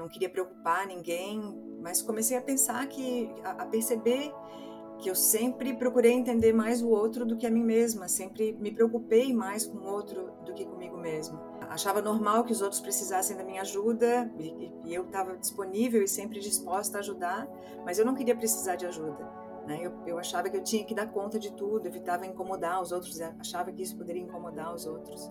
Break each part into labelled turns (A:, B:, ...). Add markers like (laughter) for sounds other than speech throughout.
A: não queria preocupar ninguém, mas comecei a pensar que, a, a perceber que eu sempre procurei entender mais o outro do que a mim mesma, sempre me preocupei mais com o outro do que comigo mesma. Achava normal que os outros precisassem da minha ajuda e, e eu estava disponível e sempre disposta a ajudar, mas eu não queria precisar de ajuda. Né? Eu, eu achava que eu tinha que dar conta de tudo, evitava incomodar os outros, achava que isso poderia incomodar os outros.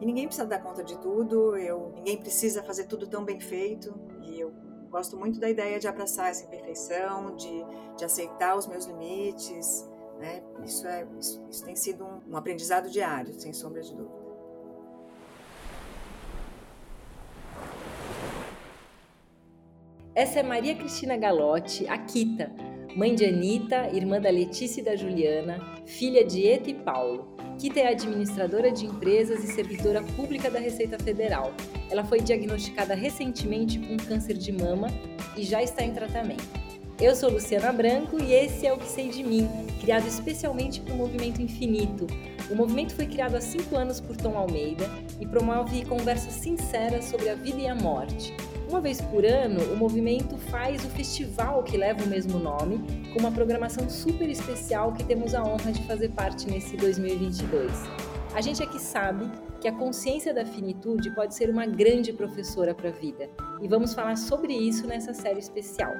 A: E ninguém precisa dar conta de tudo, eu, ninguém precisa fazer tudo tão bem feito, e eu gosto muito da ideia de abraçar essa imperfeição, de, de aceitar os meus limites. Né? Isso, é, isso, isso tem sido um, um aprendizado diário, sem sombra de dúvida.
B: Essa é Maria Cristina Galotti, a Kita, mãe de Anitta, irmã da Letícia e da Juliana, filha de Eta e Paulo. Kita é administradora de empresas e servidora pública da Receita Federal. Ela foi diagnosticada recentemente com câncer de mama e já está em tratamento. Eu sou Luciana Branco e esse é o Que Sei de Mim, criado especialmente para o Movimento Infinito. O movimento foi criado há cinco anos por Tom Almeida e promove conversas sinceras sobre a vida e a morte. Uma vez por ano, o movimento faz o festival que leva o mesmo nome, com uma programação super especial que temos a honra de fazer parte nesse 2022. A gente aqui sabe que a consciência da finitude pode ser uma grande professora para a vida, e vamos falar sobre isso nessa série especial.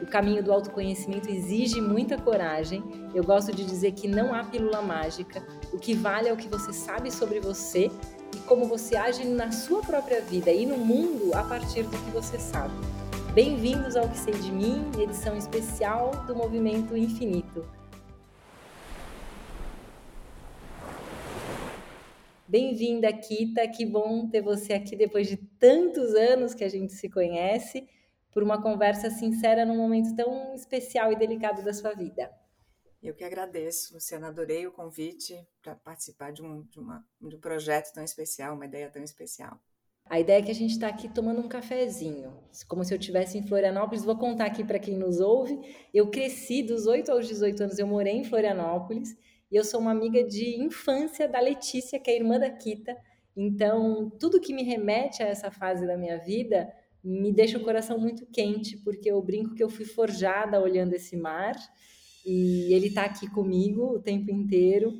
B: O caminho do autoconhecimento exige muita coragem. Eu gosto de dizer que não há pílula mágica. O que vale é o que você sabe sobre você e como você age na sua própria vida e no mundo a partir do que você sabe. Bem-vindos ao Que Sei de Mim, edição especial do Movimento Infinito. Bem-vinda, Kita. Que bom ter você aqui depois de tantos anos que a gente se conhece, por uma conversa sincera num momento tão especial e delicado da sua vida.
A: Eu que agradeço, Luciana, adorei o convite para participar de um, de, uma, de um projeto tão especial, uma ideia tão especial.
B: A ideia é que a gente está aqui tomando um cafezinho, como se eu estivesse em Florianópolis. Vou contar aqui para quem nos ouve. Eu cresci dos 8 aos 18 anos, eu morei em Florianópolis e eu sou uma amiga de infância da Letícia, que é irmã da Kita. Então, tudo que me remete a essa fase da minha vida me deixa o coração muito quente, porque eu brinco que eu fui forjada olhando esse mar e ele está aqui comigo o tempo inteiro.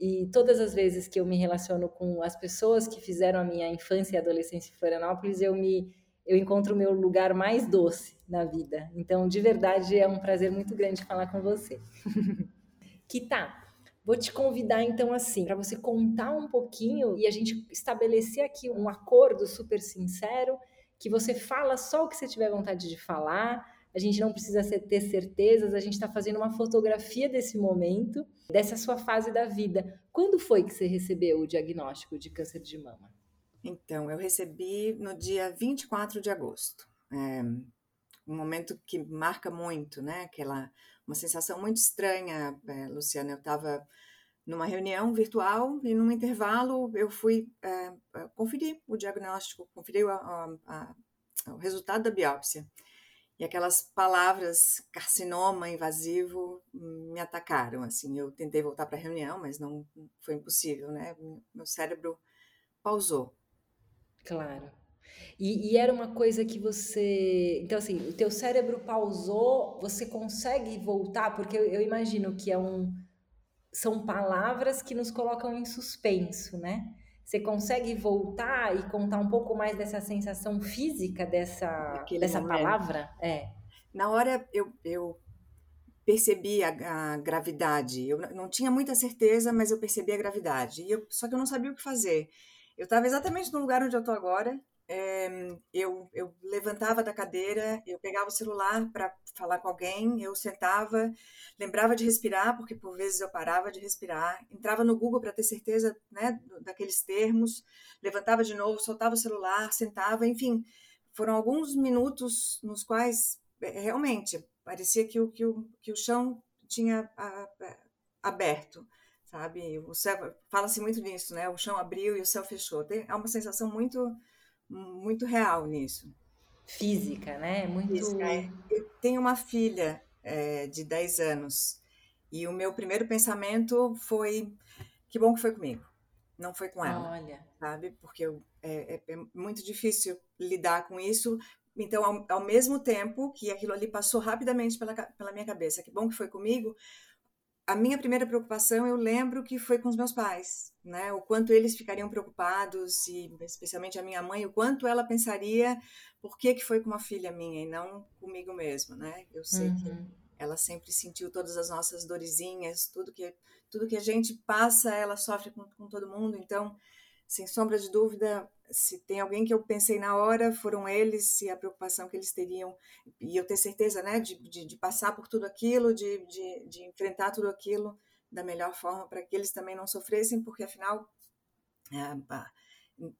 B: E todas as vezes que eu me relaciono com as pessoas que fizeram a minha infância e adolescência em Florianópolis, eu me eu encontro o meu lugar mais doce na vida. Então, de verdade, é um prazer muito grande falar com você. (laughs) que tá. Vou te convidar então assim, para você contar um pouquinho e a gente estabelecer aqui um acordo super sincero, que você fala só o que você tiver vontade de falar, a gente não precisa ter certezas, a gente está fazendo uma fotografia desse momento, dessa sua fase da vida. Quando foi que você recebeu o diagnóstico de câncer de mama?
A: Então, eu recebi no dia 24 de agosto. É um momento que marca muito, né? Aquela uma sensação muito estranha, é, Luciana. Eu estava numa reunião virtual e num intervalo eu fui é, conferir o diagnóstico, conferir a, a, o resultado da biópsia. E aquelas palavras carcinoma invasivo me atacaram, assim. Eu tentei voltar para a reunião, mas não foi impossível, né? Meu cérebro pausou.
B: Claro. E, e, era uma coisa que você. Então, assim, o teu cérebro pausou, você consegue voltar? Porque eu, eu, imagino que é um. São palavras que nos colocam em suspenso, né? Você consegue voltar e contar um pouco mais dessa sensação física dessa, dessa palavra? É.
A: Na hora eu, eu percebi a, a, gravidade. Eu não tinha muita certeza, mas eu percebi a gravidade. E eu, só que eu não sabia o que fazer. Eu estava exatamente no lugar onde eu estou agora, eu, eu levantava da cadeira, eu pegava o celular para falar com alguém, eu sentava, lembrava de respirar, porque por vezes eu parava de respirar, entrava no Google para ter certeza né, daqueles termos, levantava de novo, soltava o celular, sentava, enfim, foram alguns minutos nos quais é, realmente parecia que o, que o, que o chão tinha aberto sabe? O céu fala-se muito nisso, né? O chão abriu e o céu fechou. Tem, é uma sensação muito muito real nisso.
B: Física, né? Muito. Física,
A: é. Eu tenho uma filha é, de 10 anos e o meu primeiro pensamento foi: que bom que foi comigo, não foi com ela. Olha. Sabe? Porque eu, é, é, é muito difícil lidar com isso, então, ao, ao, mesmo tempo que aquilo ali passou rapidamente pela, pela minha cabeça, que bom que foi comigo, a minha primeira preocupação eu lembro que foi com os meus pais, né? O quanto eles ficariam preocupados e especialmente a minha mãe, o quanto ela pensaria por que que foi com uma filha minha e não comigo mesmo, né? Eu sei uhum. que ela sempre sentiu todas as nossas dorezinhas, tudo que tudo que a gente passa, ela sofre com, com todo mundo, então sem sombra de dúvida, se tem alguém que eu pensei na hora, foram eles e a preocupação que eles teriam, e eu ter certeza né, de, de, de passar por tudo aquilo, de, de, de, enfrentar tudo aquilo da melhor forma para que eles também não sofressem, porque afinal é,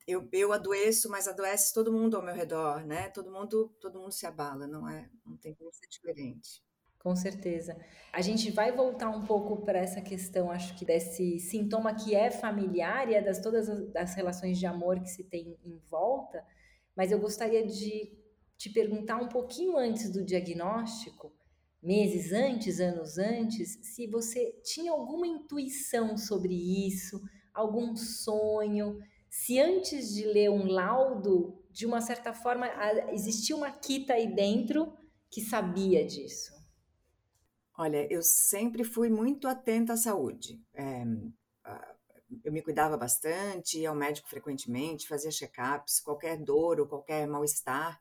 A: eu, eu adoeço, mas adoece todo mundo ao meu redor, né? Todo mundo, todo mundo se abala, não é? Não tem como ser diferente.
B: Com certeza. A gente vai voltar um pouco para essa questão, acho que desse sintoma que é familiar e é das todas as das relações de amor que se tem em volta, mas eu gostaria de te perguntar um pouquinho antes do diagnóstico, meses antes, anos antes, se você tinha alguma intuição sobre isso, algum sonho, se antes de ler um laudo, de uma certa forma, existia uma quita aí dentro que sabia disso.
A: Olha, eu sempre fui muito atenta à saúde. É, eu me cuidava bastante, ia ao médico frequentemente, fazia check-ups, qualquer dor ou qualquer mal-estar,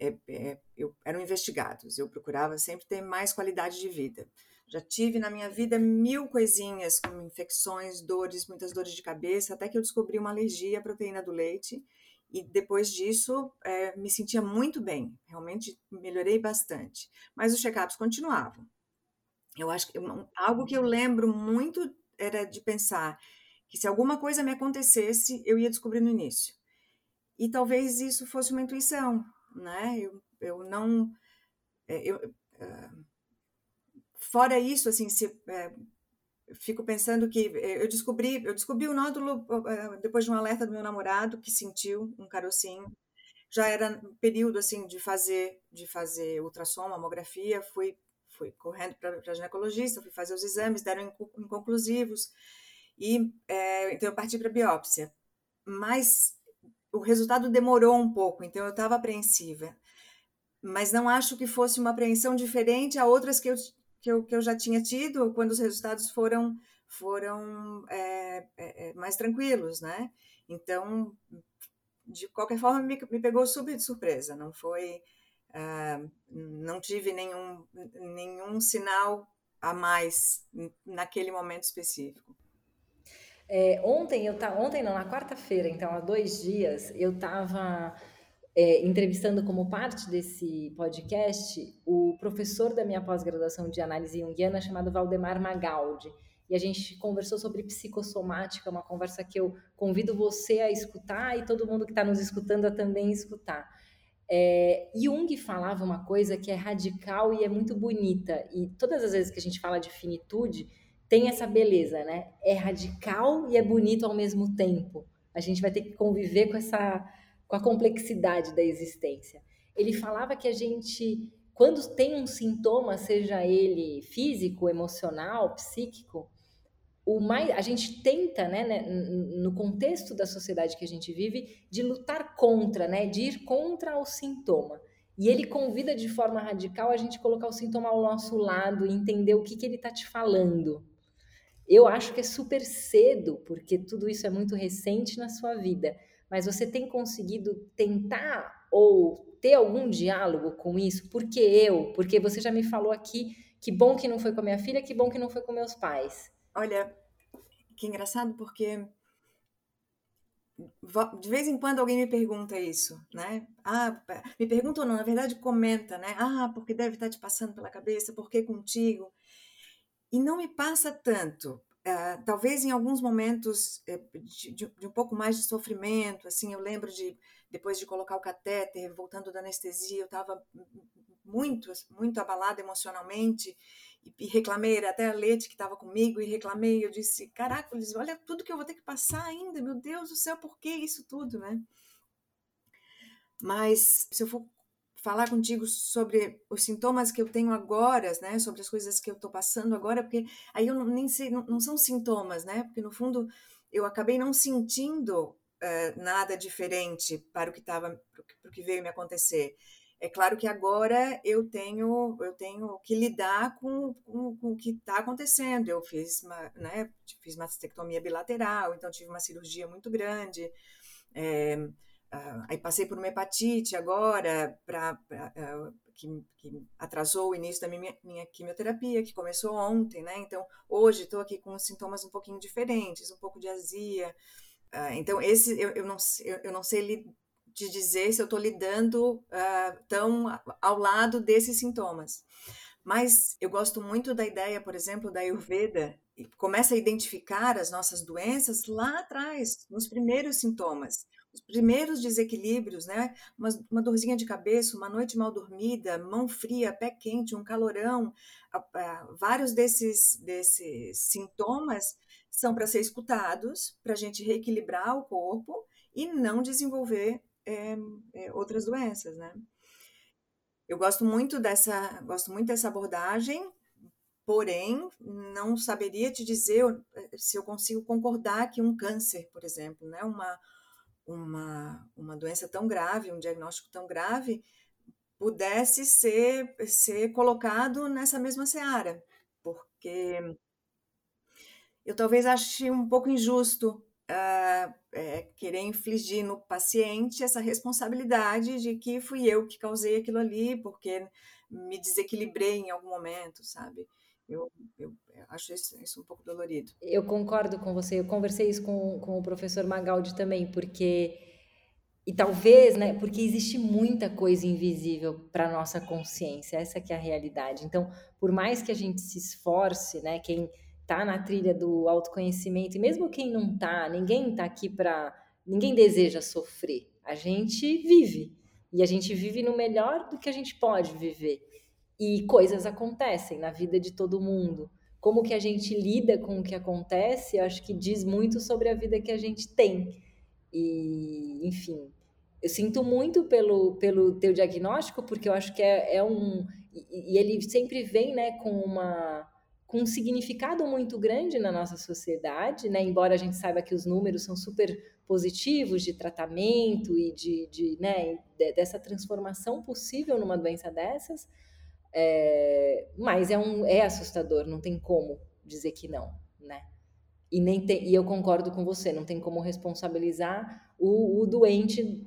A: é, é, eu, eram investigados. Eu procurava sempre ter mais qualidade de vida. Já tive na minha vida mil coisinhas, como infecções, dores, muitas dores de cabeça, até que eu descobri uma alergia à proteína do leite. E depois disso, é, me sentia muito bem, realmente melhorei bastante. Mas os check-ups continuavam. Eu acho que algo que eu lembro muito era de pensar que se alguma coisa me acontecesse, eu ia descobrir no início. E talvez isso fosse uma intuição, né? Eu, eu não. É, eu, uh, fora isso, assim, se, uh, fico pensando que eu descobri, eu descobri o nódulo uh, depois de um alerta do meu namorado que sentiu um carocinho. Já era período assim de fazer de fazer ultrassom, mamografia, fui fui correndo para a ginecologista, fui fazer os exames, deram inconclusivos, e é, então eu parti para biópsia. Mas o resultado demorou um pouco, então eu estava apreensiva. Mas não acho que fosse uma apreensão diferente a outras que eu, que eu, que eu já tinha tido quando os resultados foram, foram é, é, é mais tranquilos, né? Então, de qualquer forma, me, me pegou super de surpresa, não foi Uh, não tive nenhum, nenhum sinal a mais naquele momento específico.
B: É, ontem eu tá, ontem não, na quarta-feira, então há dois dias, eu estava é, entrevistando como parte desse podcast o professor da minha pós-graduação de análise junguiana chamado Valdemar Magaldi. E a gente conversou sobre psicossomática, uma conversa que eu convido você a escutar e todo mundo que está nos escutando a também escutar. É, Jung falava uma coisa que é radical e é muito bonita, e todas as vezes que a gente fala de finitude, tem essa beleza, né? É radical e é bonito ao mesmo tempo. A gente vai ter que conviver com essa com a complexidade da existência. Ele falava que a gente, quando tem um sintoma, seja ele físico, emocional, psíquico, o mais a gente tenta, né, né, no contexto da sociedade que a gente vive, de lutar contra, né, de ir contra o sintoma. E ele convida de forma radical a gente colocar o sintoma ao nosso lado e entender o que, que ele está te falando. Eu acho que é super cedo, porque tudo isso é muito recente na sua vida. Mas você tem conseguido tentar ou ter algum diálogo com isso? Porque eu? Porque você já me falou aqui que bom que não foi com a minha filha, que bom que não foi com meus pais.
A: Olha, que engraçado porque de vez em quando alguém me pergunta isso, né? Ah, me pergunta ou não, na verdade comenta, né? Ah, porque deve estar te passando pela cabeça, por que contigo? E não me passa tanto. Uh, talvez em alguns momentos eh, de, de, de, um pouco mais de sofrimento, assim, eu lembro de depois de colocar o catéter, voltando da anestesia, eu estava muito, muito abalada emocionalmente e, reclamei, até a Lete que estava comigo, e reclamei, eu disse, caracoles, olha tudo que eu vou ter que passar ainda, meu Deus do céu, por que isso tudo, né? Mas se eu for falar contigo sobre os sintomas que eu tenho agora, né, sobre as coisas que eu estou passando agora, porque aí eu não, nem sei, não, não, são sintomas, né, porque no fundo eu acabei não sentindo uh, nada diferente para o que estava, para o que veio me acontecer É claro que agora eu tenho eu tenho que lidar com, com, com o que está acontecendo. Eu fiz uma, né, fiz mastectomia bilateral, então tive uma cirurgia muito grande. É, aí passei por uma hepatite agora, uh, que, que, atrasou o início da minha, minha, quimioterapia, que começou ontem, né? Então, hoje estou aqui com sintomas um pouquinho diferentes, um pouco de azia. Uh, então, esse eu, eu, não, eu, eu não sei te dizer se eu estou lidando tão ao lado desses sintomas. Mas eu gosto muito da ideia, por exemplo, da Ayurveda, começa a identificar as nossas doenças lá atrás, nos primeiros sintomas os primeiros desequilíbrios, né? Uma, uma, dorzinha de cabeça, uma noite mal dormida, mão fria, pé quente, um calorão, vários desses, desses sintomas são para ser escutados, para a gente reequilibrar o corpo e não desenvolver é, é, outras doenças, né? Eu gosto muito dessa, gosto muito dessa abordagem, porém não saberia te dizer se eu consigo concordar que um câncer, por exemplo, né, uma uma, uma doença tão grave, um diagnóstico tão grave, pudesse ser, ser colocado nessa mesma seara, porque eu talvez ache um pouco injusto é, querer infligir no paciente essa responsabilidade de que fui eu que causei aquilo ali, porque me desequilibrei em algum momento, sabe? Eu, eu, acho isso, isso, um pouco dolorido.
B: Eu concordo com você. Eu conversei isso com, com o professor Magaldi também, porque. E talvez, né? Porque existe muita coisa invisível para nossa consciência, essa que é a realidade. Então, por mais que a gente se esforce, né? Quem está na trilha do autoconhecimento, e mesmo quem não está, ninguém está aqui para. Ninguém deseja sofrer. A gente vive. E a gente vive no melhor do que a gente pode viver e coisas acontecem na vida de todo mundo. Como que a gente lida com o que acontece, eu acho que diz muito sobre a vida que a gente tem. E, enfim, eu sinto muito pelo, pelo teu diagnóstico, porque eu acho que é, é um. E, e, ele sempre vem né, com, uma, com um significado muito grande na nossa sociedade, né? embora a gente saiba que os números são super positivos de tratamento e de, de, né, dessa transformação possível numa doença dessas é, mas é, um, é assustador, não tem como dizer que não, né? E, nem tem, e eu concordo com você, não tem como responsabilizar o, o doente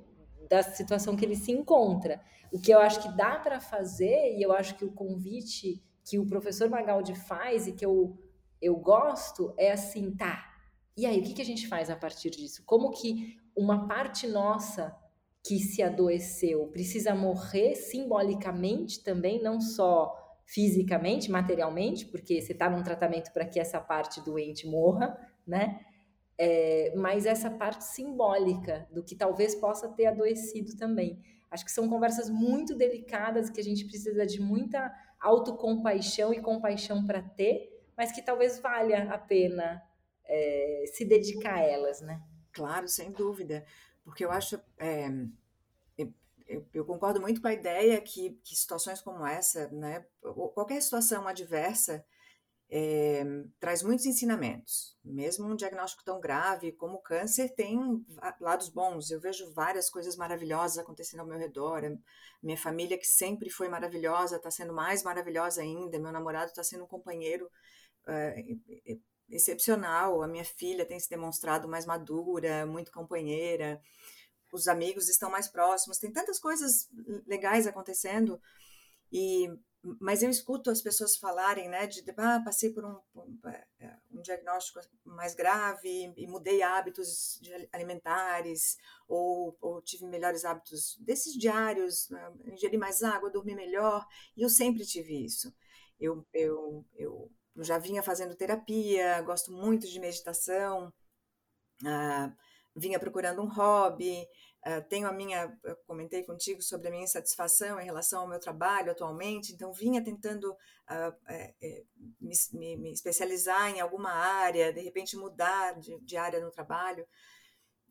B: da situação que ele se encontra. O que eu acho que dá para fazer, e eu acho que o convite que o professor Magaldi faz e que eu, eu gosto é assim, tá, e aí, o que, que a gente faz a partir disso? Como que uma parte nossa que se adoeceu precisa morrer simbolicamente também, não só fisicamente, materialmente, porque você está num tratamento para que essa parte doente morra, né? É, mas essa parte simbólica do que talvez possa ter adoecido também. Acho que são conversas muito delicadas que a gente precisa de muita autocompaixão e compaixão para ter, mas que talvez valha a pena é, se dedicar a elas, né?
A: Claro, sem dúvida porque eu acho. É, eu, eu, concordo muito com a ideia que, que situações como essa, né, qualquer situação adversa, é, traz muitos ensinamentos. Mesmo um diagnóstico tão grave como o câncer tem lados bons. Eu vejo várias coisas maravilhosas acontecendo ao meu redor. Minha família, que sempre foi maravilhosa, está sendo mais maravilhosa ainda. Meu namorado está sendo um companheiro é, excepcional. A minha filha tem se demonstrado mais madura, muito companheira. Os amigos estão mais próximos. Tem tantas coisas legais acontecendo. E mas eu escuto as pessoas falarem, né, de ah, passei por um, um, é, um diagnóstico mais grave e mudei hábitos alimentares ou, ou, tive melhores hábitos desses diários, né, ingeri mais água, dormi melhor. E eu sempre tive isso. Eu, eu eu já vinha fazendo terapia, gosto muito de meditação, ah, vinha procurando um hobby, ah, tenho a minha, eu comentei contigo sobre a minha insatisfação em relação ao meu trabalho atualmente, então vinha tentando ah, é, é, me, me, me, especializar em alguma área, de repente mudar de, de área no trabalho.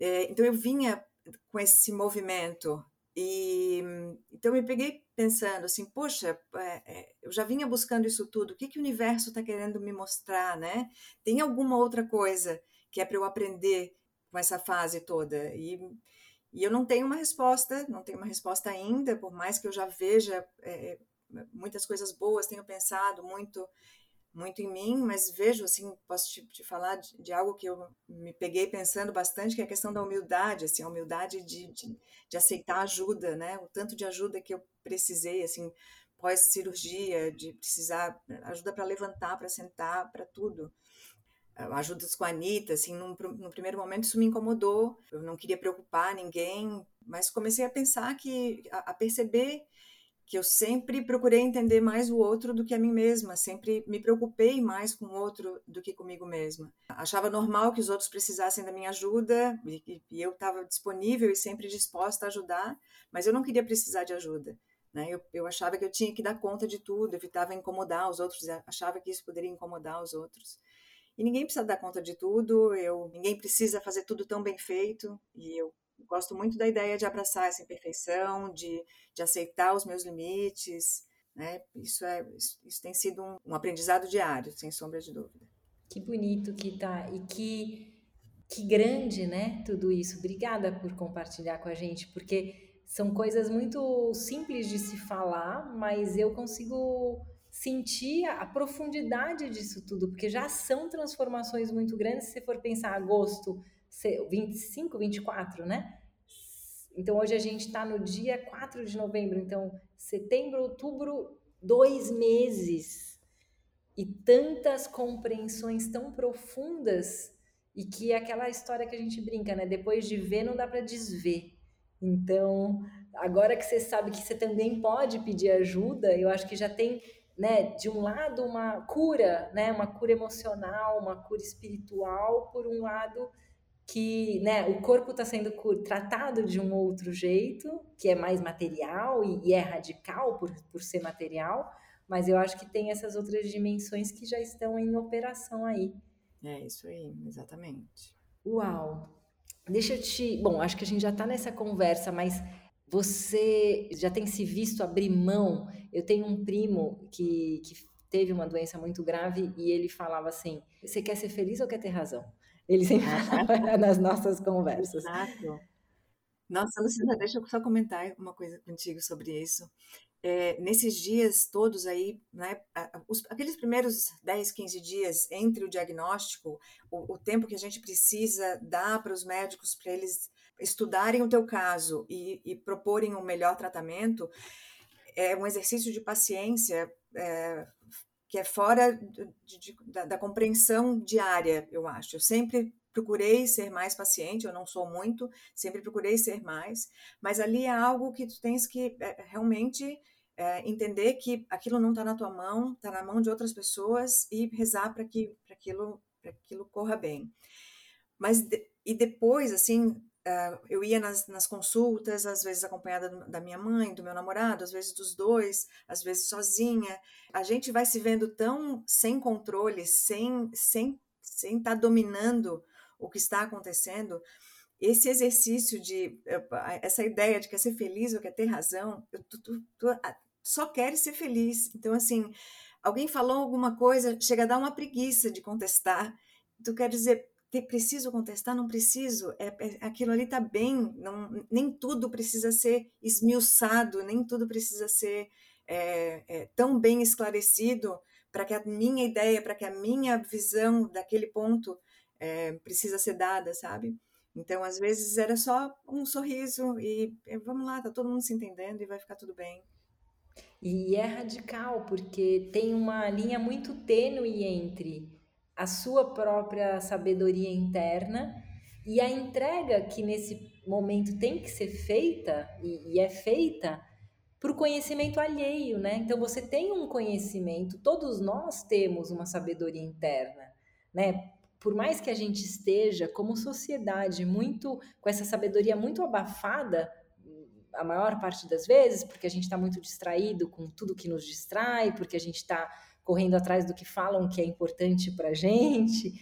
A: É, então eu vinha com esse movimento e então me peguei pensando assim, poxa, é, é, eu já vinha buscando isso tudo, o que, que o universo está querendo me mostrar, né? Tem alguma outra coisa que é para eu aprender com essa fase toda? E, E eu não tenho uma resposta, não tenho uma resposta ainda, por mais que eu já veja é, muitas coisas boas, tenho pensado muito muito em mim, mas vejo, assim, posso te, te falar de, de, algo que eu me peguei pensando bastante, que é a questão da humildade, assim, a humildade de, de, de aceitar ajuda, né? O tanto de ajuda que eu precisei, assim, pós-cirurgia, de precisar ajuda para levantar, para sentar, para tudo. Ajudas com a Anitta, assim, num, primeiro momento isso me incomodou, eu não queria preocupar ninguém, mas comecei a pensar que, a, a perceber que eu sempre procurei entender mais o outro do que a mim mesma, sempre me preocupei mais com o outro do que comigo mesma. Achava normal que os outros precisassem da minha ajuda e, e eu estava disponível e sempre disposta a ajudar, mas eu não queria precisar de ajuda. Né? Eu, eu achava que eu tinha que dar conta de tudo, evitava incomodar os outros, achava que isso poderia incomodar os outros. E ninguém precisa dar conta de tudo, eu, ninguém precisa fazer tudo tão bem feito, e eu gosto muito da ideia de abraçar essa imperfeição, de, de aceitar os meus limites, né? Isso, é, isso tem sido um, um aprendizado diário, sem sombra de dúvida.
B: Que bonito que tá, e que, que grande, né, tudo isso. Obrigada por compartilhar com a gente, porque são coisas muito simples de se falar, mas eu consigo sentir a profundidade disso tudo, porque já são transformações muito grandes. Se for pensar agosto, 25, 24, né? Então hoje a gente está no dia 4 de novembro, então setembro, outubro, dois meses e tantas compreensões tão profundas e que é aquela história que a gente brinca, né? Depois de ver não dá para desver. Então agora que você sabe que você também pode pedir ajuda, eu acho que já tem né, de um lado uma cura, né, uma cura emocional, uma cura espiritual, por um lado que né, o corpo está sendo tratado de um outro jeito, que é mais material e, e, é radical por, por ser material, mas eu acho que tem essas outras dimensões que já estão em operação aí.
A: É isso aí, exatamente.
B: Uau! Deixa eu te. Bom, acho que a gente já está nessa conversa, mas você já tem se visto abrir mão? Eu tenho um primo que, que teve uma doença muito grave e ele falava assim: Você quer ser feliz ou quer ter razão? Ele sempre fala (laughs) nas nossas conversas.
A: Exato. Nossa, Luciana, deixa eu só comentar uma coisa contigo sobre isso. É, nesses dias todos aí, né, os, aqueles primeiros 10, 15 dias entre o diagnóstico, o, o tempo que a gente precisa dar para os médicos para eles estudarem o teu caso e, e proporem um melhor tratamento, é um exercício de paciência é, que é fora de, de, da, da, compreensão diária, eu acho. Eu sempre procurei ser mais paciente, eu não sou muito, sempre procurei ser mais, mas ali é algo que tu tens que é, realmente é, entender que aquilo não está na tua mão, está na mão de outras pessoas e rezar para que para aquilo, aquilo corra bem. Mas de, e depois, assim, Uh, eu ia nas, nas, consultas, às vezes acompanhada da minha mãe, do meu namorado, às vezes dos dois, às vezes sozinha. A gente vai se vendo tão sem controle, sem sem sem estar tá dominando o que está acontecendo. Esse exercício de essa ideia de quer ser feliz ou quer ter razão, tu, tu, tu só quer ser feliz. Então assim, alguém falou alguma coisa, chega a dar uma preguiça de contestar. Tu quer dizer preciso contestar? Não preciso. É, é aquilo ali está bem. Não, nem tudo precisa ser esmiuçado, nem tudo precisa ser é, é, tão bem esclarecido para que a minha ideia, para que a minha visão daquele ponto é, precisa ser dada, sabe? Então, às vezes era só um sorriso e vamos lá, tá todo mundo se entendendo e vai ficar tudo bem.
B: E é radical, porque tem uma linha muito tênue entre a sua própria sabedoria interna e a entrega que nesse momento tem que ser feita e, e é feita para o conhecimento alheio, né? Então você tem um conhecimento, todos nós temos uma sabedoria interna, né? Por mais que a gente esteja como sociedade muito com essa sabedoria muito abafada, a maior parte das vezes, porque a gente está muito distraído com tudo que nos distrai, porque a gente está correndo atrás do que falam que é importante para a gente,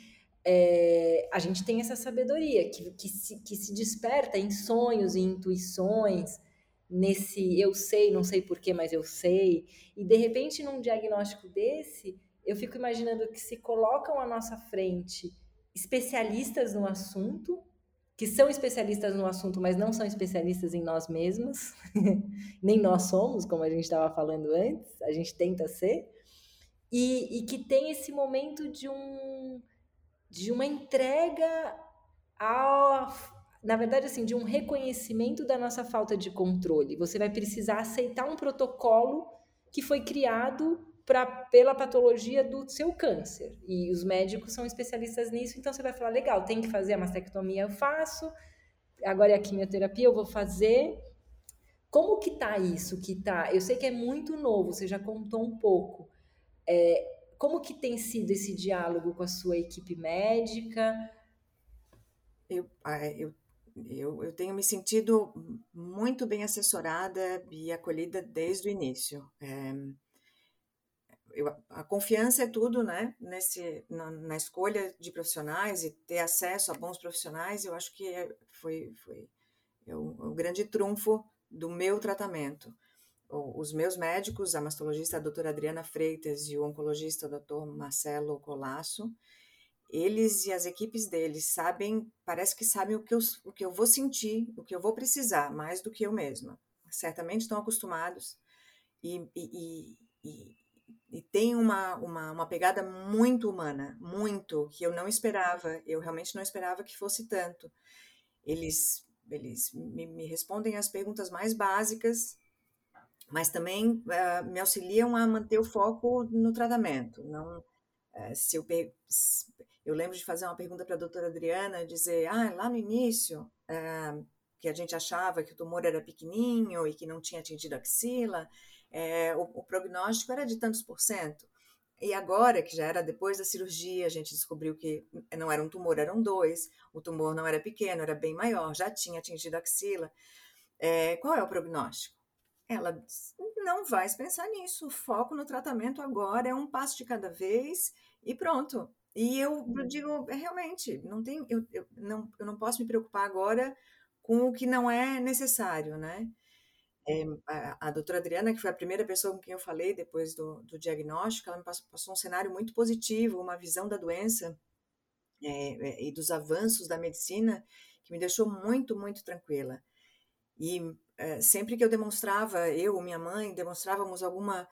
B: é, a gente tem essa sabedoria que, que, se, que se desperta em sonhos e intuições, nesse eu sei, não sei porquê, mas eu sei. E de repente, num diagnóstico desse, eu fico imaginando que se colocam à nossa frente especialistas no assunto que são especialistas no assunto, mas não são especialistas em nós mesmos, (laughs) nem nós somos, como a gente estava falando antes, a gente tenta ser, e, e, que tem esse momento de um de uma entrega ao, na verdade assim, de um reconhecimento da nossa falta de controle. Você vai precisar aceitar um protocolo que foi criado pra, pela patologia do seu câncer. E os médicos são especialistas nisso, então você vai falar, legal, tem que fazer a mastectomia, eu faço, agora é a quimioterapia, eu vou fazer. Como que tá isso que tá? Eu sei que é muito novo, você já contou um pouco. É, como que tem sido esse diálogo com a sua equipe médica?
A: Eu, ah, eu, eu, eu tenho me sentido muito bem assessorada e acolhida desde o início. É, eu, a confiança é tudo, né? Nesse, na, na, escolha de profissionais e ter acesso a bons profissionais, eu acho que é, foi, foi é o, o, grande trunfo do meu tratamento. O, os meus médicos, a mastologista a doutora Adriana Freitas e o oncologista doutor Marcelo Colasso, eles e as equipes deles sabem, parece que sabem o que, eu, o que eu vou sentir, o que eu vou precisar, mais do que eu mesma. Certamente estão acostumados e, e, e e tem uma, uma, uma, pegada muito humana, muito, que eu não esperava, eu realmente não esperava que fosse tanto. Eles, eles me, me respondem as perguntas mais básicas, mas também uh, me auxiliam a manter o foco no tratamento. Não, uh, se eu, eu lembro de fazer uma pergunta para a doutora Adriana, dizer, ah, lá no início, uh, que a gente achava que o tumor era pequenininho e que não tinha atingido a axila, é, o, o prognóstico era de tantos por cento. E agora, que já era depois da cirurgia, a gente descobriu que não era um tumor, eram dois. O tumor não era pequeno, era bem maior, já tinha atingido a axila. É, qual é o prognóstico? Ela não vai pensar nisso. O foco no tratamento agora é um passo de cada vez e pronto. E eu, eu digo, é, realmente, não tem, eu, eu, não, eu não posso me preocupar agora com o que não é necessário, né? É, a, a, doutora Adriana, que foi a primeira pessoa com quem eu falei depois do, do diagnóstico, ela me passou, passou, um cenário muito positivo, uma visão da doença é, e dos avanços da medicina que me deixou muito, muito tranquila. E é, sempre que eu demonstrava, eu ou minha mãe, demonstrávamos alguma.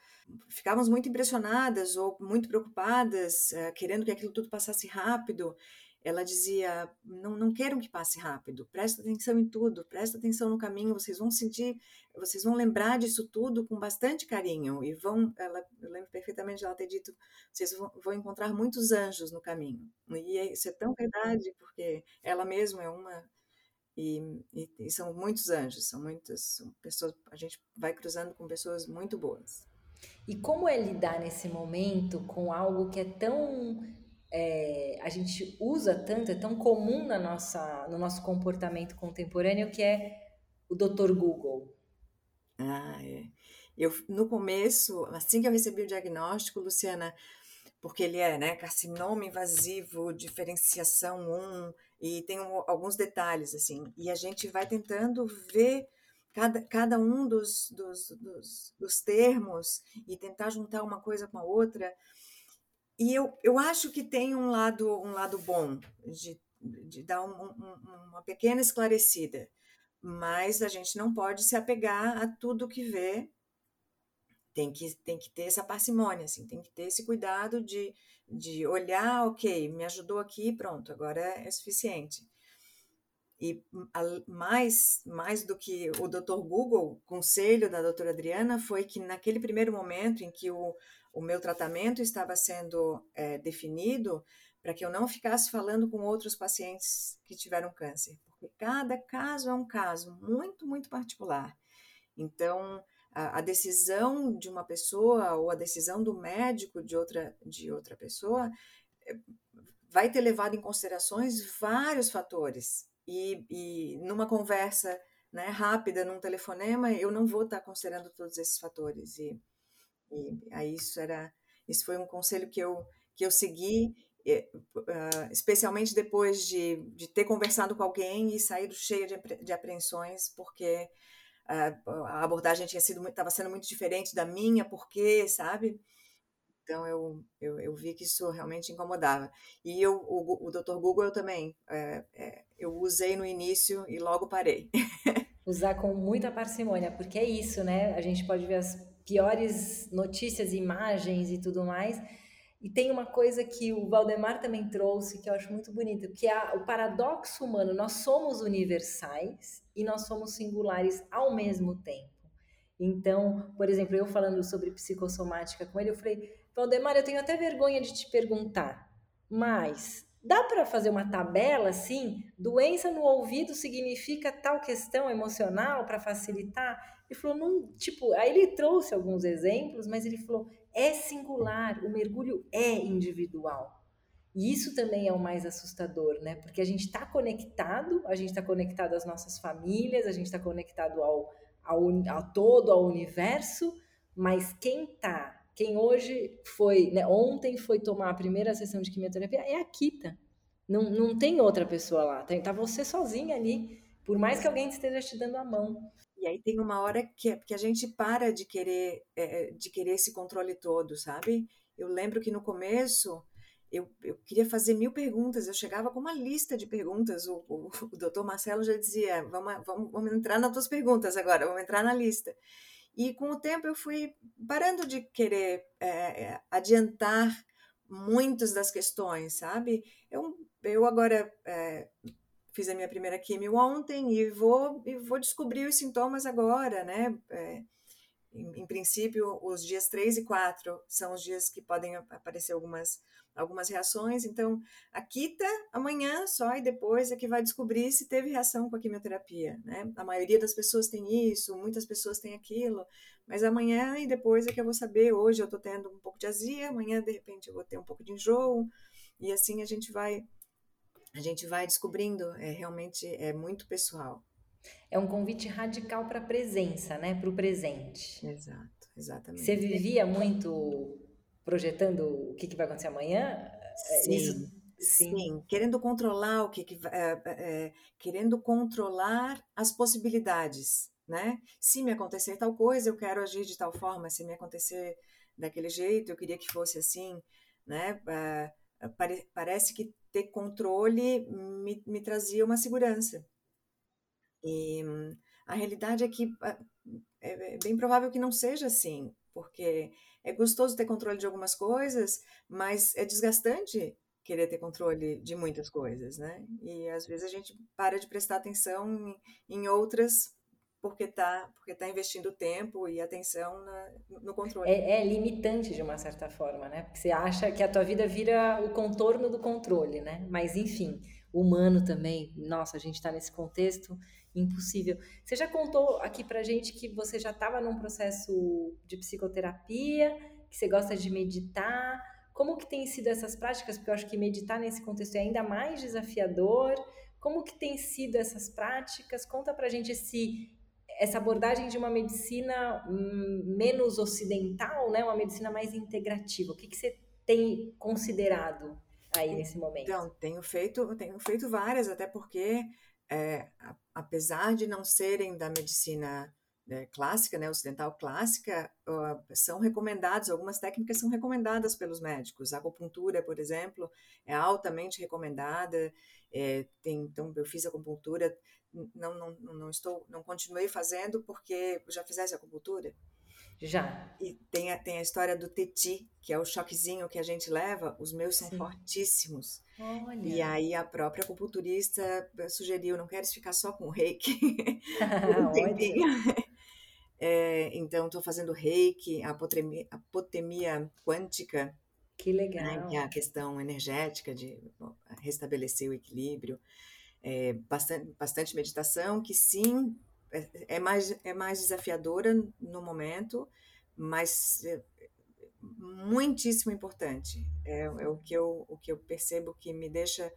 A: ficávamos muito impressionadas ou muito preocupadas, é, querendo que aquilo tudo passasse rápido ela dizia: não, não quero que passe rápido, presta atenção em tudo, presta atenção no caminho, vocês vão sentir, vocês vão lembrar disso tudo com bastante carinho e vão, ela, eu lembro perfeitamente ela ter dito, vocês vão, vão encontrar muitos anjos no caminho. E é, isso é tão verdade, porque ela mesma é uma e, e, e, são muitos anjos, são muitas são pessoas, a gente vai cruzando com pessoas muito boas.
B: E como é lidar nesse momento com algo que é tão é, a gente usa tanto, é tão comum na nossa, no nosso comportamento contemporâneo, que é o Dr. Google.
A: Ah, é. Eu, no começo, assim que eu recebi o diagnóstico, Luciana, porque ele é né, carcinoma invasivo, diferenciação 1, e tem um, alguns detalhes, assim, e a gente vai tentando ver cada, cada um dos, dos, dos, dos termos e tentar juntar uma coisa com a outra, e eu, eu acho que tem um lado, um lado bom de, de dar um, um, uma pequena esclarecida, mas a gente não pode se apegar a tudo que vê. Tem que, tem que ter essa parcimônia, assim, tem que ter esse cuidado de, de olhar, ok, me ajudou aqui, pronto, agora é suficiente. E mais, mais do que o Dr. Google, o conselho da doutora Adriana foi que naquele primeiro momento em que o, o meu tratamento estava sendo é, definido para que eu não ficasse falando com outros pacientes que tiveram câncer, porque cada caso é um caso muito, muito particular. Então, a, a decisão de uma pessoa ou a decisão do médico de outra, de outra pessoa é, vai ter levado em considerações vários fatores. E, e numa conversa né, rápida, num telefonema, eu não vou estar considerando todos esses fatores. E, e aí isso era, isso foi um conselho que eu que eu segui, especialmente depois de, de ter conversado com alguém e saído cheia de, de apreensões, porque uh, a abordagem tinha sido estava sendo muito diferente da minha, porque, sabe? Então eu, eu, eu, vi que isso realmente incomodava. E eu, o, o Dr. Google eu também, é, é, eu usei no início e logo parei. (laughs)
B: Usar com muita parcimônia, porque é isso, né? A gente pode ver as piores notícias, imagens e tudo mais. E tem uma coisa que o Valdemar também trouxe, que eu acho muito bonito, que é o paradoxo humano. Nós somos universais e nós somos singulares ao mesmo tempo. Então, por exemplo, eu falando sobre psicossomática com ele, eu falei, Valdemar, eu tenho até vergonha de te perguntar, mas dá para fazer uma tabela assim? Doença no ouvido significa tal questão emocional para facilitar? Ele falou, não, tipo, aí ele trouxe alguns exemplos, mas ele falou, é singular, o mergulho é individual. E isso também é o mais assustador, né? Porque a gente está conectado, a gente está conectado às nossas famílias, a gente está conectado ao ao, todo, ao universo, mas quem tá, quem hoje foi, né, ontem foi tomar a primeira sessão de quimioterapia é a Kita. Não, não tem outra pessoa lá, tem, tá você sozinha ali, por mais que alguém esteja te dando a mão.
A: E aí tem uma hora que, que a gente para de querer, é, de querer esse controle todo, sabe? Eu lembro que no começo eu, eu, queria fazer mil perguntas, eu chegava com uma lista de perguntas, o, o, o doutor Marcelo já dizia, vamos, vamos, vamos entrar nas tuas perguntas agora, vamos entrar na lista. E com o tempo eu fui parando de querer é, adiantar muitas das questões, sabe? Eu, eu agora é, fiz a minha primeira quimio ontem e vou, e vou descobrir os sintomas agora, né? É, em, em, princípio, os dias 3 e 4 são os dias que podem aparecer algumas algumas reações. Então, a quita amanhã só e depois é que vai descobrir se teve reação com a quimioterapia. Né? A maioria das pessoas tem isso, muitas pessoas têm aquilo, mas amanhã e depois é que eu vou saber. Hoje eu estou tendo um pouco de azia, amanhã de repente eu vou ter um pouco de enjoo e assim a gente vai a gente vai descobrindo. É realmente é muito pessoal.
B: É um convite radical para a presença, né? Para o presente.
A: Exato, exatamente.
B: Você vivia muito projetando o que, que vai acontecer amanhã?
A: É, sim, Isso, sim. sim. querendo controlar o que, que é, é, querendo controlar as possibilidades, né? Se me acontecer tal coisa, eu quero agir de tal forma. Se me acontecer daquele jeito, eu queria que fosse assim, né? É, pare, parece que ter controle me, me trazia uma segurança. E a realidade é que é, é bem provável que não seja assim, porque é gostoso ter controle de algumas coisas, mas é desgastante querer ter controle de muitas coisas, né? E às vezes a gente para de prestar atenção em, outras porque tá porque tá investindo tempo e atenção na, no controle.
B: É, é, limitante de uma certa forma, né? Porque você acha que a tua vida vira o contorno do controle, né? Mas enfim, humano também. Nossa, a gente está nesse contexto impossível. Você já contou aqui pra gente que você já estava num processo de psicoterapia, que você gosta de meditar. Como que tem sido essas práticas? Porque eu acho que meditar nesse contexto é ainda mais desafiador. Como que tem sido essas práticas? Conta pra gente esse essa abordagem de uma medicina hum, menos ocidental, né? Uma medicina mais integrativa. O que que você tem considerado aí nesse momento?
A: Então, tenho feito, tenho feito várias, até porque é, apesar de não serem da medicina né, clássica, né, ocidental clássica, são recomendados, algumas técnicas são recomendadas pelos médicos. A acupuntura, por exemplo, é altamente recomendada. É, tem, então, eu fiz acupuntura, não, não, não estou, não continuei fazendo porque já fizesse acupuntura.
B: Já.
A: E tem a, tem a história do teti, que é o choquezinho que a gente leva, os meus são Sim. fortíssimos. Olha. E aí a própria acupunturista sugeriu, não queres ficar só com reiki? (laughs) (laughs) um. (laughs) É, então, estou fazendo reiki, a apotemia, apotemia quântica.
B: Que legal.
A: Né, que é a questão energética de restabelecer o equilíbrio. É, bastante, bastante meditação, que sim, é, é, mais, é mais desafiadora no momento, mas é muitíssimo importante. É, é o, que eu, o que eu percebo que me deixa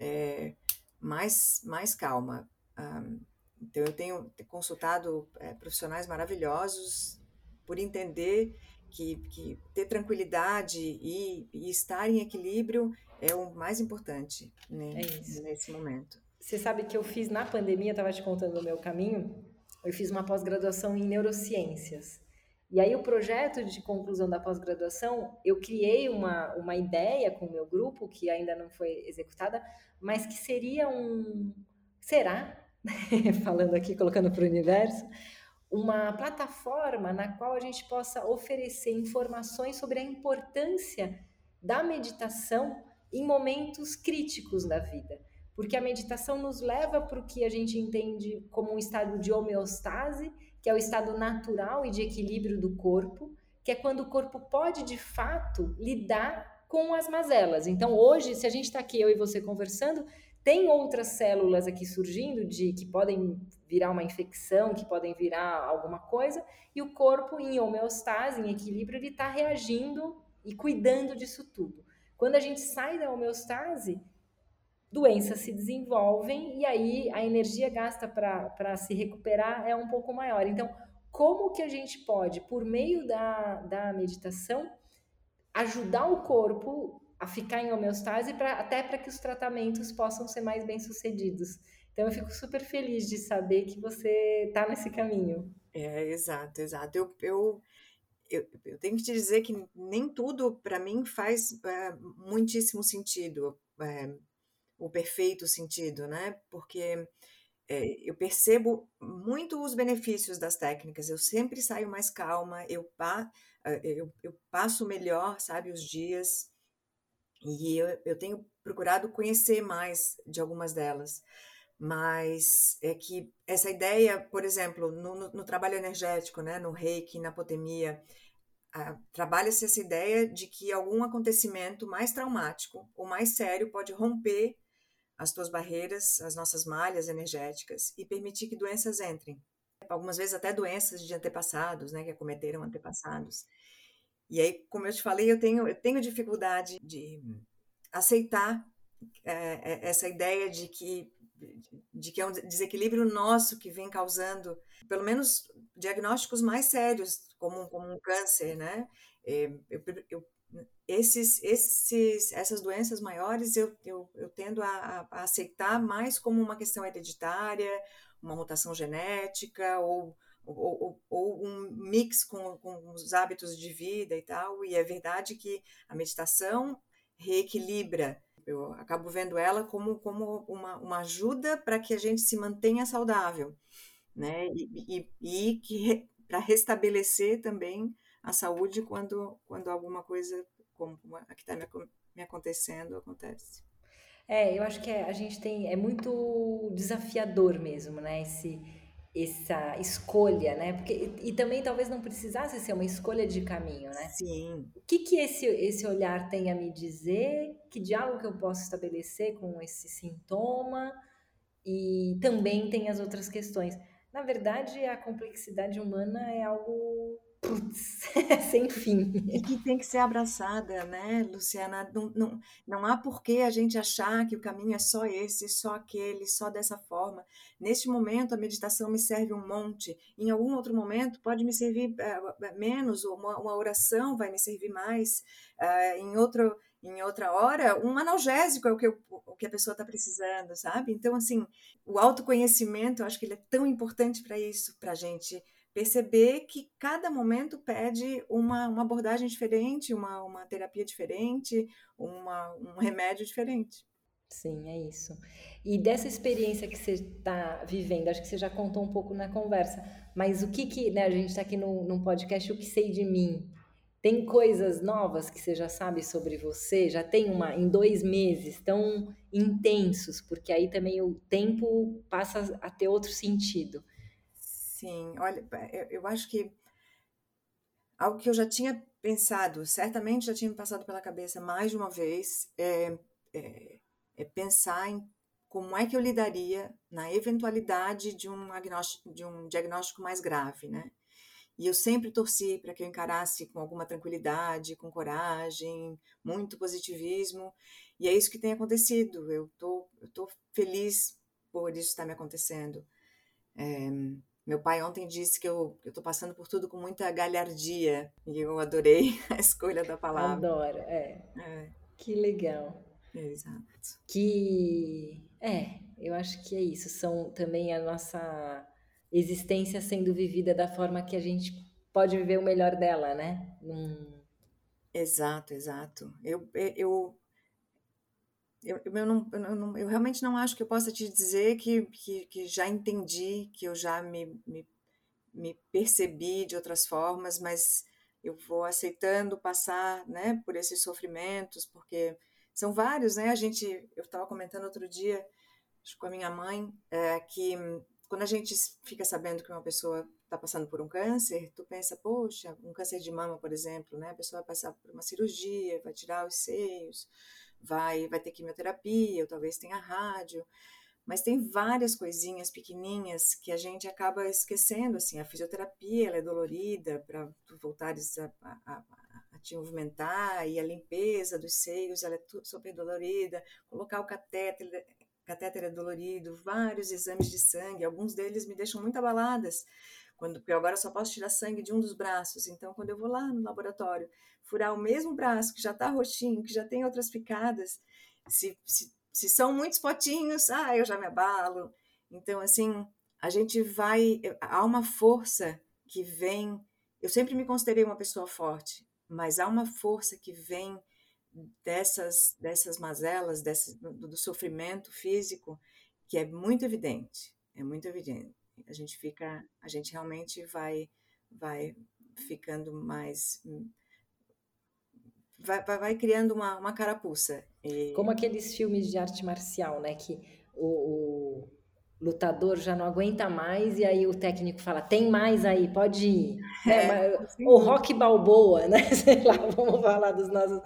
A: é, mais, mais calma. Um, então, eu tenho consultado profissionais maravilhosos por entender que, que ter tranquilidade e, e, estar em equilíbrio é o mais importante né, é nesse momento.
B: Você sabe que eu fiz na pandemia, estava te contando o meu caminho, eu fiz uma pós-graduação em neurociências. E aí o projeto de conclusão da pós-graduação, eu criei uma, uma ideia com o meu grupo, que ainda não foi executada, mas que seria um... Será? (laughs) Falando aqui, colocando para o universo, uma plataforma na qual a gente possa oferecer informações sobre a importância da meditação em momentos críticos da vida. Porque a meditação nos leva para o que a gente entende como um estado de homeostase, que é o estado natural e de equilíbrio do corpo, que é quando o corpo pode de fato lidar com as mazelas. Então, hoje, se a gente está aqui, eu e você conversando, tem outras células aqui surgindo de que podem virar uma infecção, que podem virar alguma coisa, e o corpo em homeostase, em equilíbrio, ele está reagindo e cuidando disso tudo. Quando a gente sai da homeostase, doenças se desenvolvem e aí a energia gasta para se recuperar é um pouco maior. Então, como que a gente pode, por meio da, da meditação, ajudar o corpo a ficar em homeostase até para que os tratamentos possam ser mais bem sucedidos. Então eu fico super feliz de saber que você está nesse caminho.
A: É, exato, exato. Eu, eu, eu, eu tenho que te dizer que nem tudo para mim faz é, muitíssimo sentido, é, o perfeito sentido, né? Porque é, eu percebo muito os benefícios das técnicas. Eu sempre saio mais calma, eu, pa, é, eu, eu passo melhor, sabe, os dias. E eu, eu tenho procurado conhecer mais de algumas delas. Mas é que essa ideia, por exemplo, no, no, no trabalho energético, né, no reiki, na apotemia, trabalha-se essa ideia de que algum acontecimento mais traumático ou mais sério pode romper as tuas barreiras, as nossas malhas energéticas e permitir que doenças entrem. Algumas vezes até doenças de antepassados, né, que acometeram antepassados. E aí, como eu te falei, eu tenho, eu tenho dificuldade de aceitar é, essa ideia de que, de que é um desequilíbrio nosso que vem causando, pelo menos, diagnósticos mais sérios, como, como um câncer, né? É, eu, eu, esses, esses, essas doenças maiores eu, eu, eu tendo a, a aceitar mais como uma questão hereditária, uma mutação genética ou ou, ou, um mix com, com os hábitos de vida e tal. E é verdade que a meditação reequilibra. Eu acabo vendo ela como, como uma, uma ajuda para que a gente se mantenha saudável, né? E, e, e que para restabelecer também a saúde quando, quando alguma coisa como a que está me, me acontecendo acontece.
B: É, eu acho que é, a gente tem é muito desafiador mesmo, né? Esse essa escolha, né? Porque, e também talvez não precisasse ser uma escolha de caminho, né?
A: Sim.
B: O que, que esse, esse olhar tem a me dizer? Que diálogo que eu posso estabelecer com esse sintoma? E também tem as outras questões. Na verdade, a complexidade humana é algo putz, (laughs) sem fim.
A: E que tem que ser abraçada, né, Luciana? Não, não, não há por que a gente achar que o caminho é só esse, só aquele, só dessa forma. Neste momento, a meditação me serve um monte. Em algum outro momento, pode me servir é, menos, ou uma, uma, oração vai me servir mais. Uh, em outro em outra hora, um analgésico é o que, eu, o que a pessoa está precisando, sabe? Então, assim, o autoconhecimento, eu acho que ele é tão importante para isso, para a gente perceber que cada momento pede uma, uma abordagem diferente, uma, uma terapia diferente, uma, um remédio diferente.
B: Sim, é isso. E dessa experiência que você está vivendo, acho que você já contou um pouco na conversa, mas o que que, né, a gente está aqui no, num podcast, o que sei de mim? Tem coisas novas que você já sabe sobre você? Já tem uma, em dois meses, tão intensos, porque aí também o tempo passa a ter outro sentido.
A: Sim, olha, eu, acho que algo que eu já tinha pensado, certamente já tinha passado pela cabeça mais de uma vez, é, é, é pensar em como é que eu lidaria na eventualidade de um diagnóstico, de um diagnóstico mais grave, né? E eu sempre torci para que eu encarasse com alguma tranquilidade, com coragem, muito positivismo. E é isso que tem acontecido. Eu tô, eu tô feliz por isso estar me acontecendo. É, meu pai ontem disse que eu estou passando por tudo com muita galhardia e eu adorei (laughs) a escolha da palavra.
B: Adoro, é. é. Que legal.
A: Exato.
B: Que é, eu acho que é isso. São também a nossa existência sendo vivida da forma que a gente pode viver o melhor dela, né? Hum.
A: Exato, exato. Eu, eu, eu, eu, não, eu, não, eu realmente não acho que eu possa te dizer que, que, que já entendi, que eu já me, me, me percebi de outras formas, mas eu vou aceitando passar né, por esses sofrimentos, porque são vários, né? A gente, eu estava comentando outro dia com a minha mãe é, que quando a gente fica sabendo que uma pessoa está passando por um câncer, tu pensa, poxa, um câncer de mama, por exemplo, né? A pessoa vai passar por uma cirurgia, vai tirar os seios, vai, vai ter quimioterapia, ou talvez tenha rádio, mas tem várias coisinhas pequenininhas que a gente acaba esquecendo, assim, a fisioterapia, ela é dolorida para voltares a, a, a, a, te movimentar, e a limpeza dos seios, ela é super dolorida, colocar o catéter, catéter é dolorido, vários exames de sangue, alguns deles me deixam muito abaladas, quando, porque agora só posso tirar sangue de um dos braços. Então, quando eu vou lá no laboratório, furar o mesmo braço que já está roxinho, que já tem outras picadas, se, se, se são muitos potinhos, ah, eu já me abalo. Então, assim, a gente vai. Há uma força que vem. Eu sempre me considerei uma pessoa forte, mas há uma força que vem dessas, dessas mazelas, desse, do, do sofrimento físico, que é muito evidente. É muito evidente a gente fica, a gente realmente vai, vai ficando mais vai, vai criando uma, uma carapuça.
B: E... Como aqueles filmes de arte marcial, né? Que o, o, lutador já não aguenta mais e aí o técnico fala, tem mais aí, pode ir. (laughs) É, é, o Rock Balboa, né? (laughs) Sei lá, vamos falar dos nossos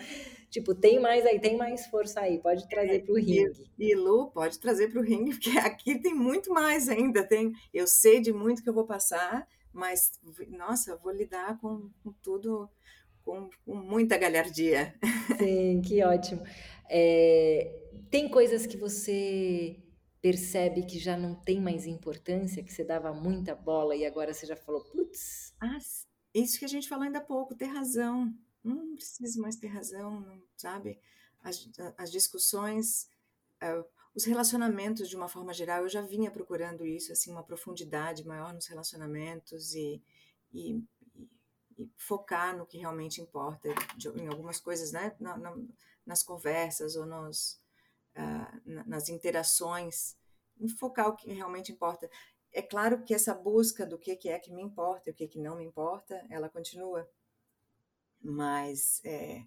B: Tipo, tem mais aí, tem mais força aí, pode trazer é, para o ringue.
A: E, e Lu, pode trazer para o ringue, (laughs) porque aqui tem muito mais ainda. Tem, eu sei de muito que eu vou passar, mas, nossa, eu vou lidar com, com tudo com, com, muita galhardia.
B: Sim, que ótimo. É, tem coisas que você percebe que já não tem mais importância, que você dava muita bola e agora você já falou, putz.
A: Ah, isso que a gente falou ainda há pouco, ter razão não preciso mais ter razão, não, sabe? As, as discussões, uh, os relacionamentos de uma forma geral, eu já vinha procurando isso, assim, uma profundidade maior nos relacionamentos e, e, focar no que realmente importa, de, em algumas coisas, né? Na, na, nas conversas ou nos, uh, nas interações, focar o que realmente importa. É claro que essa busca do que é que me importa e o que, que não me importa, ela continua mas é,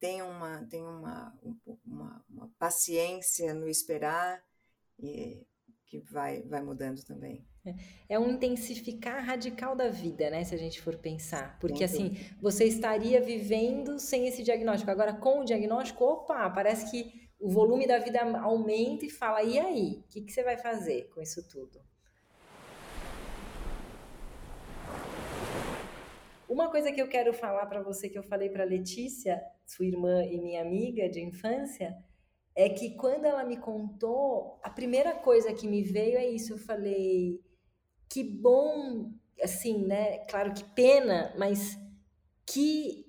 A: tem, uma, tem uma, uma, uma, paciência no esperar e, que vai, vai mudando também.
B: É, um intensificar radical da vida, né? Se a gente for pensar. Porque assim, você estaria vivendo sem esse diagnóstico. Agora, com o diagnóstico, opa, parece que o volume da vida aumenta e fala, e aí? O que, que você vai fazer com isso tudo? Uma coisa que eu quero falar para você que eu falei para Letícia, sua irmã e minha amiga de infância, é que quando ela me contou, a primeira coisa que me veio é isso, eu falei, que bom, assim, né? Claro que pena, mas que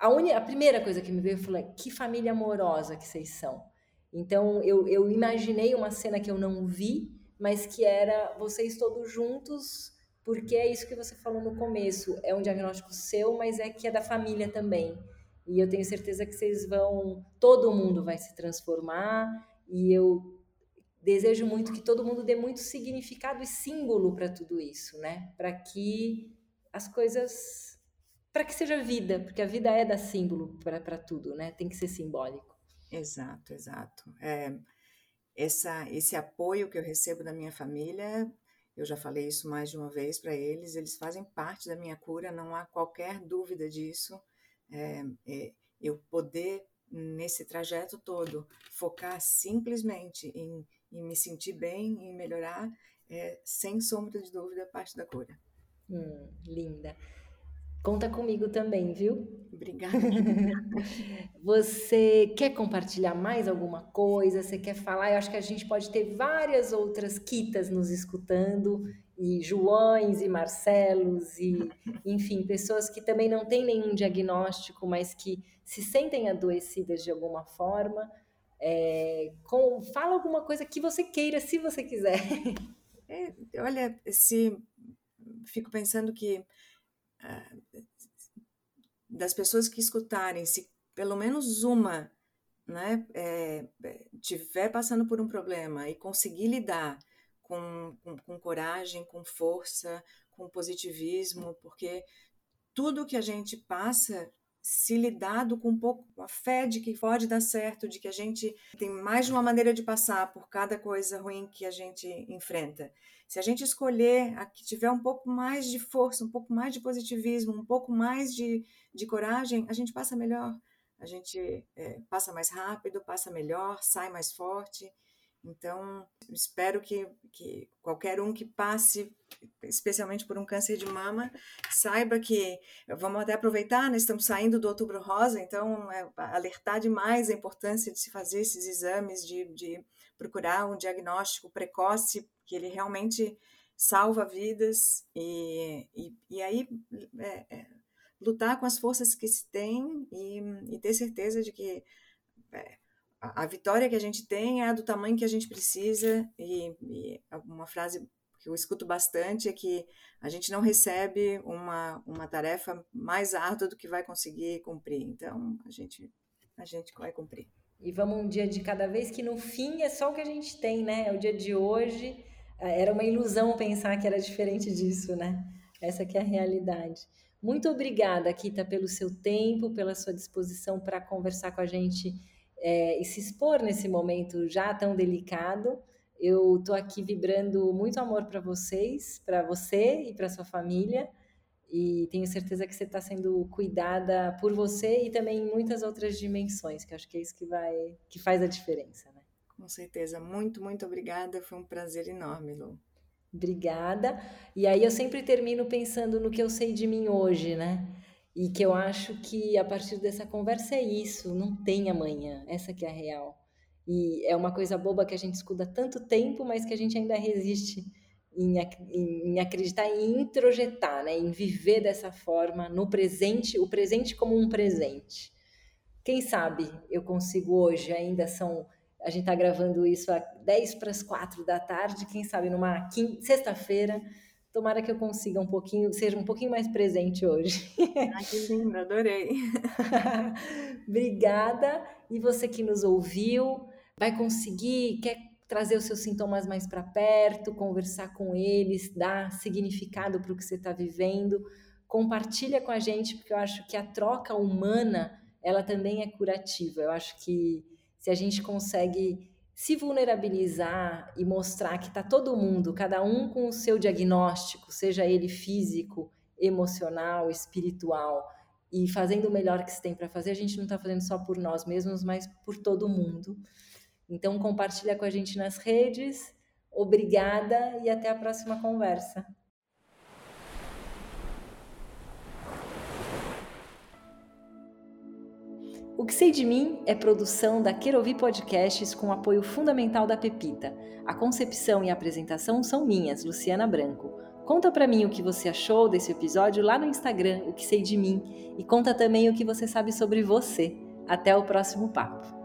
B: a, un... a primeira coisa que me veio, falei, que família amorosa que vocês são. Então eu, eu imaginei uma cena que eu não vi, mas que era vocês todos juntos porque é isso que você falou no começo, é um diagnóstico seu, mas é que é da família também. E eu tenho certeza que vocês vão, todo mundo vai se transformar, e eu desejo muito que todo mundo dê muito significado e símbolo para tudo isso, né? Para que as coisas para que seja vida, porque a vida é dar símbolo para tudo, né? Tem que ser simbólico.
A: Exato, exato. É, essa, esse apoio que eu recebo da minha família eu já falei isso mais de uma vez para eles, eles fazem parte da minha cura, não há qualquer dúvida disso. É, é, eu poder, nesse trajeto todo, focar simplesmente em, em me sentir bem, em melhorar, é, sem sombra de dúvida, parte da cura.
B: Hum, linda. Conta comigo também, viu?
A: Obrigada. (laughs)
B: Você quer compartilhar mais alguma coisa? Você quer falar? Eu acho que a gente pode ter várias outras quitas nos escutando, e Joões e Marcelos, e enfim, pessoas que também não têm nenhum diagnóstico, mas que se sentem adoecidas de alguma forma. É, com, fala alguma coisa que você queira, se você quiser.
A: É, olha, se fico pensando que das pessoas que escutarem, se pelo menos uma né, é, tiver passando por um problema e conseguir lidar com, com, com coragem, com força, com positivismo, porque tudo que a gente passa se lidado com um pouco a fé de que pode dar certo, de que a gente tem mais de uma maneira de passar por cada coisa ruim que a gente enfrenta. Se a gente escolher a que tiver um pouco mais de força, um pouco mais de positivismo, um pouco mais de, de coragem, a gente passa melhor, a gente é, passa mais rápido, passa melhor, sai mais forte. Então, espero que, que qualquer um que passe, especialmente por um câncer de mama, saiba que vamos até aproveitar, né? estamos saindo do Outubro Rosa, então é, alertar demais a importância de se fazer esses exames, de, de procurar um diagnóstico precoce, que ele realmente salva vidas, e, e, e aí é, é, lutar com as forças que se tem e, e ter certeza de que é, a, vitória que a gente tem é do tamanho que a gente precisa, e, e uma frase que eu escuto bastante é que a gente não recebe uma, uma tarefa mais árdua do que vai conseguir cumprir. Então, a gente, a gente vai cumprir.
B: E vamos um dia de cada vez, que no fim é só o que a gente tem, né? É o dia de hoje. É, era uma ilusão pensar que era diferente disso, né? Essa que é a realidade. Muito obrigada, Kita, pelo seu tempo, pela sua disposição para conversar com a gente é, e se expor nesse momento já tão delicado. Eu estou aqui vibrando muito amor para vocês, para você e para sua família. E tenho certeza que você está sendo cuidada por você e também em muitas outras dimensões, que acho que é isso que vai que faz a diferença, né?
A: Com certeza. Muito, muito obrigada. Foi um prazer enorme, Lu.
B: Obrigada. E aí eu sempre termino pensando no que eu sei de mim hoje, né? E que eu acho que a partir dessa conversa é isso, não tem amanhã, essa que é a real. E é uma coisa boba que a gente escuta tanto tempo, mas que a gente ainda resiste em, em, acreditar e introjetar, né? em viver dessa forma no presente, o presente como um presente. Quem sabe eu consigo hoje, ainda são. A gente está gravando isso a 10 para as 4 da tarde, quem sabe numa sexta-feira Tomara que eu consiga um pouquinho, seja um pouquinho mais presente hoje. (laughs)
A: Ai, que lindo, adorei. (laughs)
B: Obrigada. E você que nos ouviu, vai conseguir, quer trazer os seus sintomas mais para perto, conversar com eles, dar significado para o que você está vivendo. Compartilha com a gente, porque eu acho que a troca humana, ela também é curativa. Eu acho que se a gente consegue se vulnerabilizar e mostrar que está todo mundo, cada um com o seu diagnóstico, seja ele físico, emocional, espiritual, e fazendo o melhor que se tem para fazer, a gente não está fazendo só por nós mesmos, mas por todo mundo. Então compartilha com a gente nas redes. Obrigada e até a próxima conversa. O que sei de mim é produção da Querovi Podcasts com apoio fundamental da Pepita. A concepção e a apresentação são minhas, Luciana Branco. Conta para mim o que você achou desse episódio lá no Instagram, o que sei de mim, e conta também o que você sabe sobre você. Até o próximo papo.